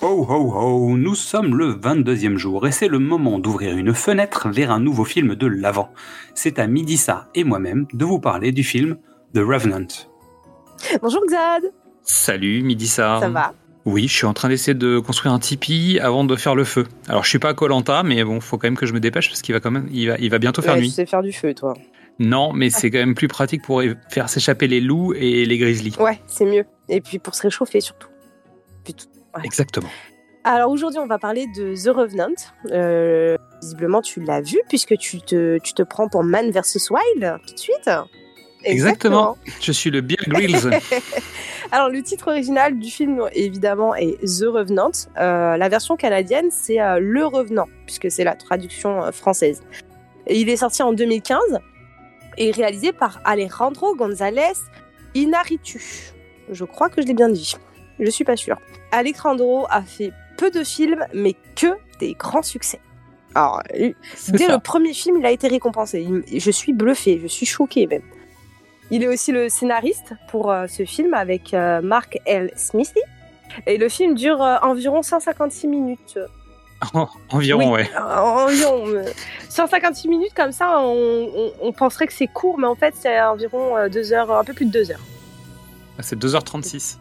ho ho, nous sommes le 22e jour et c'est le moment d'ouvrir une fenêtre vers un nouveau film de l'avant. C'est à Midissa et moi-même de vous parler du film The Revenant. Bonjour Xad Salut Midissa. Ça va? Oui, je suis en train d'essayer de construire un tipi avant de faire le feu. Alors je suis pas à Colanta, mais bon, faut quand même que je me dépêche parce qu'il va quand même, il va, il va bientôt faire Ouais, nuit. Tu sais faire du feu, toi. Non, mais c'est quand même plus pratique pour faire s'échapper les loups et les grizzlies. Ouais, c'est mieux. Et puis pour se réchauffer surtout. Puis tout- ouais. Exactement. Alors aujourd'hui, on va parler de The Revenant. Euh, visiblement, tu l'as vu puisque tu te, tu te prends pour Man vs Wild tout de suite. Exactement. Je suis le Bear Grylls. Alors le titre original du film, évidemment, est The Revenant. Euh, la version canadienne, c'est euh, Le Revenant, puisque c'est la traduction euh, française. Et il est sorti en 2015 et réalisé par Alejandro González Inarritu. Je crois que je l'ai bien dit. Je suis pas sûre. Alejandro a fait peu de films, mais que des grands succès. Alors, euh, Dès ça. le premier film, il a été récompensé. Je suis bluffée, je suis choquée même. Il est aussi le scénariste pour euh, ce film avec euh, Mark L. Smithy. Et le film dure euh, environ 156 minutes. En- Environ, Oui. ouais. Environ. euh, 156 minutes comme ça, on, on- on penserait que c'est court, mais en fait, c'est environ deux heures, un peu plus de deux heures. C'est 2h36.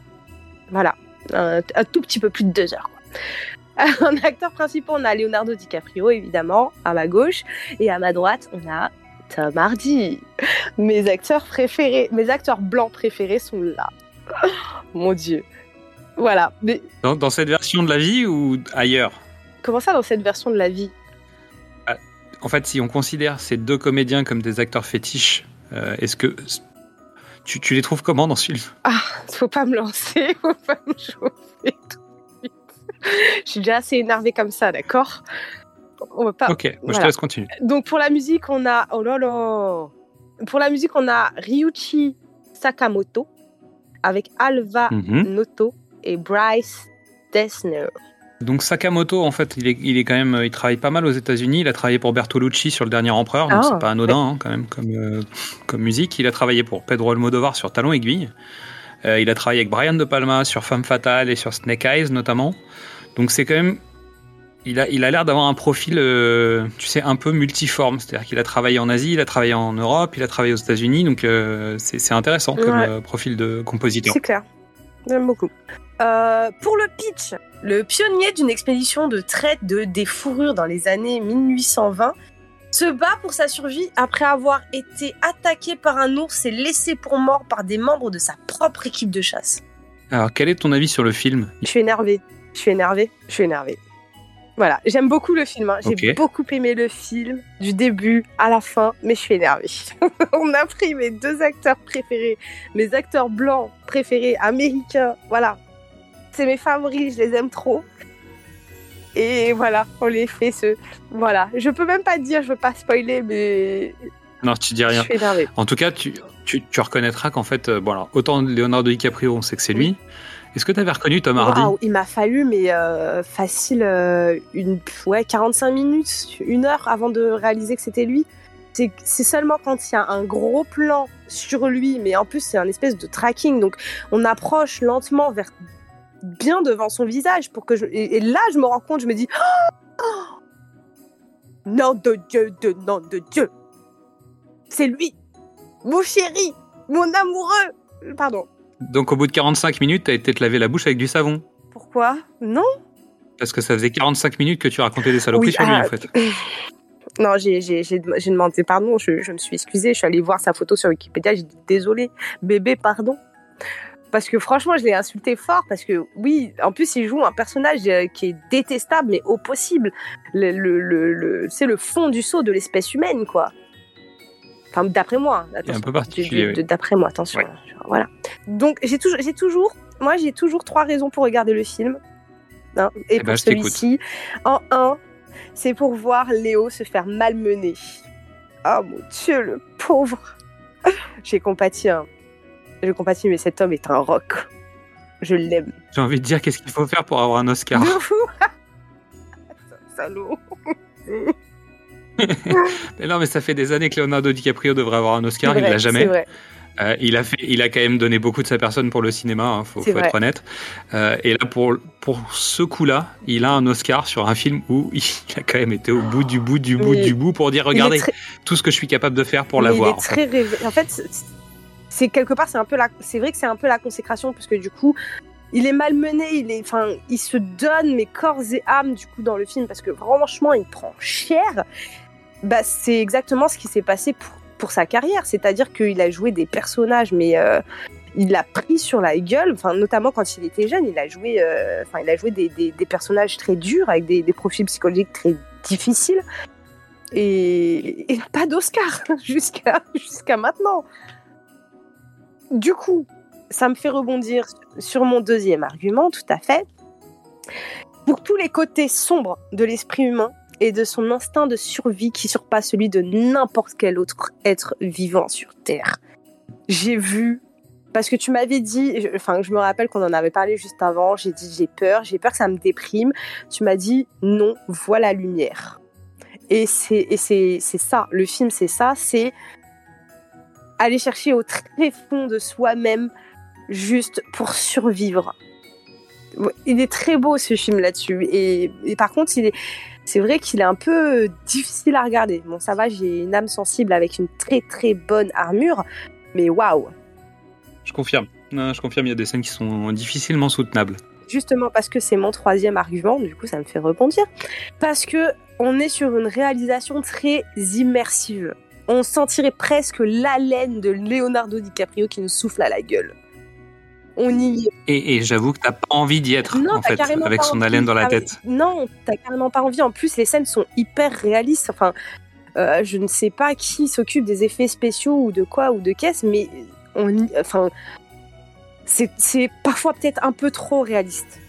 Voilà, un, un tout petit peu plus de deux heures. quoi. En acteur principal, on a Leonardo DiCaprio, évidemment, à ma gauche. Et à ma droite, on a Tom Hardy. Mes acteurs préférés, mes acteurs blancs préférés sont là. Mon Dieu. Voilà. Mais Dans, dans cette version de la vie ou ailleurs? Comment ça dans cette version de la vie? En fait, si on considère ces deux comédiens comme des acteurs fétiches, euh, est-ce que tu, tu les trouves comment dans ce film? Ah, faut pas me lancer, faut pas me chauffer tout de suite. Je suis déjà assez énervée comme ça, d'accord? On va pas. Ok, moi je te laisse continuer. Donc pour la musique, on a oh là là. Pour la musique, on a Ryuichi Sakamoto avec Alva Mhm. Noto et Bryce Dessner. Donc Sakamoto, en fait, il est, il est quand même, il travaille pas mal aux États-Unis. Il a travaillé pour Bertolucci sur Le Dernier Empereur, donc Ah. c'est pas anodin hein, quand même comme, euh, comme musique. Il a travaillé pour Pedro Almodovar sur Talon Aiguille. Euh, il a travaillé avec Brian De Palma sur Femme Fatale et sur Snake Eyes notamment. Donc c'est quand même, il a, il a l'air d'avoir un profil, euh, tu sais, un peu multiforme. C'est-à-dire qu'il a travaillé en Asie, il a travaillé en Europe, il a travaillé aux États-Unis. Donc euh, c'est intéressant comme Ouais. euh, profil de compositeur. C'est clair. J'aime beaucoup. Euh, pour le pitch, le pionnier d'une expédition de traite de des fourrures dans les années 1820 se bat pour sa survie après avoir été attaqué par un ours et laissé pour mort par des membres de sa propre équipe de chasse. Alors quel est ton avis sur le film? Je suis énervée. Je suis énervée. Je suis énervée. Voilà, j'aime beaucoup le film. hein. J'ai beaucoup aimé le film du début à la fin, mais je suis énervée. On a pris mes deux acteurs préférés, mes acteurs blancs préférés, américains. Voilà, c'est mes favoris, je les aime trop. Et voilà, on les fait ce. Voilà, je peux même pas dire, je veux pas spoiler, mais Non, tu dis je rien. suis énervée. En tout cas, tu, tu, tu reconnaîtras qu'en fait, euh, bon alors, autant Leonardo DiCaprio, on sait que c'est lui. Est-ce que tu avais reconnu Tom Hardy? Waouh, il m'a fallu, mais euh, facile, euh, une, ouais, 45 minutes, une heure avant de réaliser que c'était lui. C'est seulement quand il y a un gros plan sur lui, mais en plus c'est un espèce de tracking, donc on approche lentement vers bien devant son visage pour que je et, et là je me rends compte, je me dis oh nom de Dieu, de nom de Dieu, c'est lui, mon chéri, mon amoureux, pardon. Donc, au bout de 45 minutes, tu as été te laver la bouche avec du savon. Pourquoi? Non Parce que ça faisait 45 minutes que tu racontais des saloperies Oui, sur lui, ah, en fait. Non, j'ai demandé pardon, je, je me suis excusée, je suis allée voir sa photo sur Wikipédia, j'ai dit désolé, bébé, pardon. Parce que franchement, je l'ai insulté fort, parce que oui, en plus, il joue un personnage euh, qui est détestable, mais au possible. Le, le, le, le- c'est le fond du saut de l'espèce humaine, quoi. Enfin, d'après moi. hein, est un attention. peu particulier, D'après moi, attention. Ouais. hein, Voilà. Donc, j'ai toujours, j'ai toujours, moi, j'ai toujours trois raisons pour regarder le film. hein, et Eh pour ben, celui-ci, en un, c'est pour voir Léo se faire malmener. Oh mon Dieu, le pauvre. J'ai compati, hein. Je compatis, mais cet homme est un roc. Je l'aime. J'ai envie de dire qu'est-ce qu'il faut faire pour avoir un Oscar. Salaud. mais non, mais ça fait des années que Leonardo DiCaprio devrait avoir un Oscar, C'est il vrai, l'a jamais. vrai. Euh, il, a fait, il a quand même donné beaucoup de sa personne pour le cinéma, il hein, faut, être honnête. Euh, et là, pour, pour ce coup-là, il a un Oscar sur un film où il a quand même été au bout du bout du bout du bout pour dire regardez tout ce que je suis capable de faire pour l'avoir. Il est très En fait, c'est quelque part, c'est un peu la, c'est vrai que c'est un peu la consécration puisque du coup, il est malmené, il est, enfin, il se donne mais corps et âme du coup dans le film parce que franchement, il prend cher. Bah, c'est exactement ce qui s'est passé pour pour sa carrière. C'est-à-dire qu'il a joué des personnages, mais euh, il l'a pris sur la gueule. Enfin, notamment quand il était jeune, il a joué, euh, il a joué des, des, personnages très durs avec des, des, profils psychologiques très difficiles. Et, et pas d'Oscar jusqu'à jusqu'à maintenant. Du coup, ça me fait rebondir sur mon deuxième argument, tout à fait. Pour tous les côtés sombres de l'esprit humain, et de son instinct de survie qui surpasse celui de n'importe quel autre être vivant sur Terre. J'ai vu, parce que tu m'avais dit, enfin je me rappelle qu'on en avait parlé juste avant, j'ai dit j'ai peur, j'ai peur que ça me déprime. Tu m'as dit non, vois la lumière. Et c'est c'est ça, le film c'est ça, c'est aller chercher au très fond de soi-même juste pour survivre. Il est très beau ce film là-dessus. et, par contre, il est, c'est vrai qu'il est un peu difficile à regarder. Bon, ça va, j'ai une âme sensible avec une très très bonne armure, mais waouh Je confirme. je confirme, il y a des scènes qui sont difficilement soutenables. Justement parce que c'est mon troisième argument, du coup ça me fait rebondir. Parce que on est sur une réalisation très immersive. On sentirait presque l'haleine de Leonardo DiCaprio qui nous souffle à la gueule on y Et, j'avoue que t'as pas envie d'y être, en fait, avec son haleine dans la tête. Non, t'as carrément pas envie. En plus, les scènes sont hyper réalistes. Enfin, euh, je ne sais pas qui s'occupe des effets spéciaux ou de quoi ou de caisse, mais on, enfin, c'est parfois peut-être un peu trop réaliste.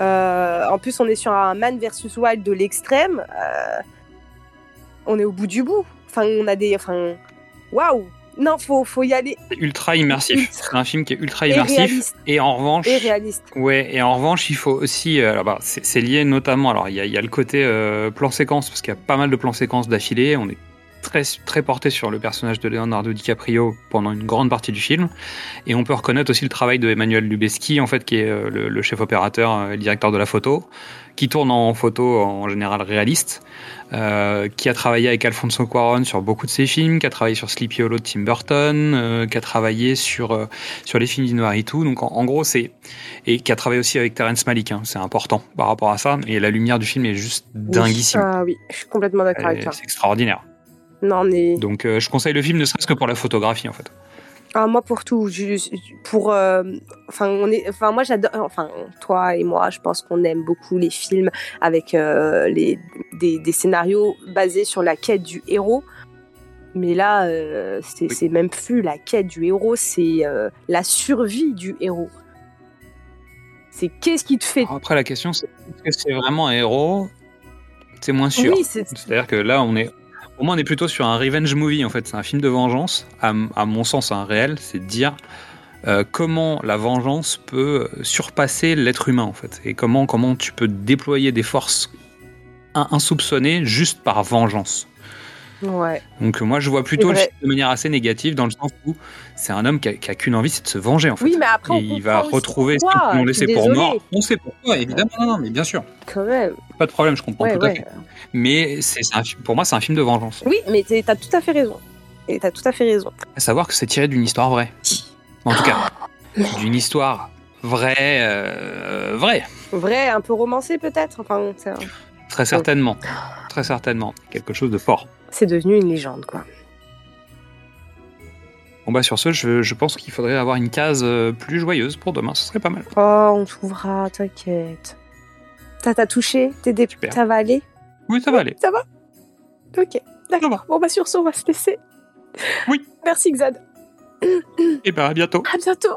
Euh, en plus, on est sur un Man versus Wild de l'extrême. Euh, on est au bout du bout. Enfin, on a des, enfin, waouh non, faut, faut y aller. Ultra immersif. C'est un film qui est ultra immersif. Et, en revanche. Et réaliste. Ouais, et en revanche, il faut aussi. Euh, alors bah, c'est lié notamment. Alors, il y a, le côté euh, plan séquence, parce qu'il y a pas mal de plans séquences d'affilée. On est très, très porté sur le personnage de Leonardo DiCaprio pendant une grande partie du film. Et on peut reconnaître aussi le travail de Emmanuel Lubezki, en fait, qui est euh, le, chef opérateur et le directeur de la photo, qui tourne en photo en général réaliste. Euh, qui a travaillé avec Alfonso Cuarón sur beaucoup de ses films, qui a travaillé sur Sleepy Hollow de Tim Burton, euh, qui a travaillé sur euh, sur les films d'Inouaritu. Donc en, gros c'est et qui a travaillé aussi avec Terrence Malick. Hein, c'est important par rapport à ça. Et la lumière du film est juste dinguissime. ah oui, je suis complètement d'accord avec toi. C'est extraordinaire. Non mais. Donc je conseille le film ne serait-ce que pour la photographie en fait. Ah, moi pour tout, pour, euh, enfin on est, enfin moi j'adore, enfin toi et moi, je pense qu'on aime beaucoup les films avec euh, les des, des, scénarios basés sur la quête du héros. Mais là, euh, c'est même plus la quête du héros, c'est la survie du héros. C'est qu'est-ce qui te fait. Après la question, c'est est-ce que c'est vraiment un héros? C'est moins sûr. Oui, C'est-à-dire que là, on est pour moi, on est plutôt sur un revenge movie, en fait. C'est un film de vengeance, à, mon sens, un réel. C'est de dire euh, comment la vengeance peut surpasser l'être humain, en fait. Et comment, comment tu peux déployer des forces insoupçonnées juste par vengeance. Ouais. Donc moi je vois plutôt le film de manière assez négative dans le sens où c'est un homme qui a, qu'une envie, c'est de se venger en fait. Oui, mais après Et il va retrouver ce qu'ils l'ont laissé pour mort. On sait pourquoi, évidemment, non, non, mais bien sûr. Quand même. Pas de problème, je comprends tout à fait. Mais c'est, pour moi, c'est un film de vengeance. Oui, mais t'as tout à fait raison. Et t'as tout à fait raison. À savoir que c'est tiré d'une histoire vraie. En tout cas, d'une histoire vraie, euh, vraie. Vraie, un peu romancée peut-être. Enfin, Très certainement. Très certainement. Quelque chose de fort. C'est devenu une légende, quoi. Bon bah sur ce, je, pense qu'il faudrait avoir une case euh, plus joyeuse pour demain, ce serait pas mal. Oh, on trouvera, t'inquiète. Ça t'a touché T'es dé... Ça va aller? Oui, ça va aller. Ça va? Ok, d'accord. Bon bah sur ce, on va se laisser. Oui. Merci Xad. Et bah à bientôt. À bientôt.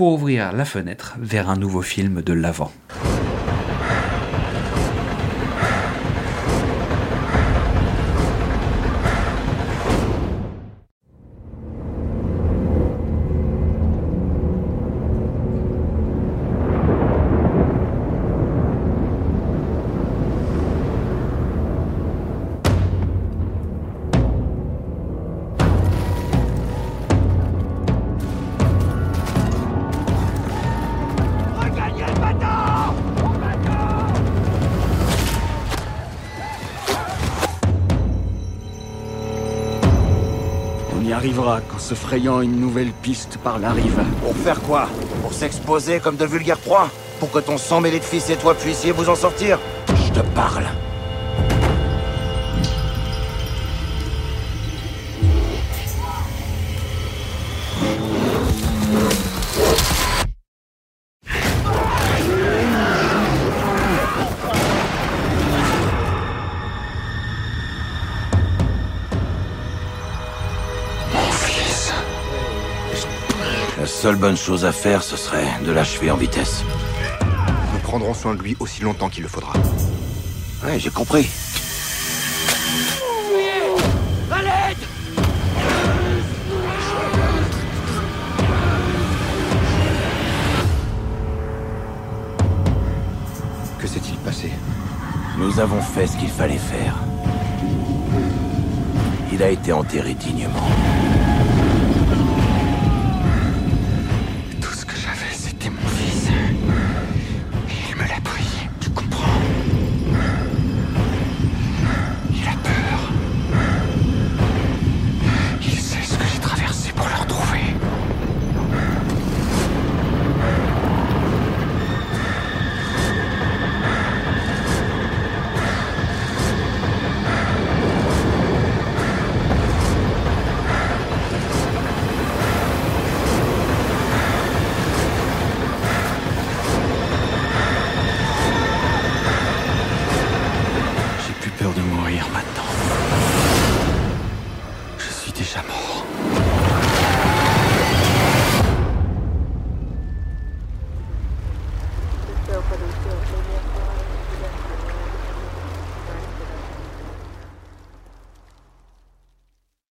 pour ouvrir la fenêtre vers un nouveau film de l'avant. Arrivera qu'en se frayant une nouvelle piste par la rive. Pour faire quoi? Pour s'exposer comme de vulgaires proies? Pour que ton sang mêlé de fils et toi puissiez vous en sortir? Je te parle. Seule bonne chose à faire, ce serait de l'achever en vitesse. Nous prendrons soin de lui aussi longtemps qu'il le faudra. Ouais, j'ai compris. Que s'est-il passé Nous avons fait ce qu'il fallait faire. Il a été enterré dignement.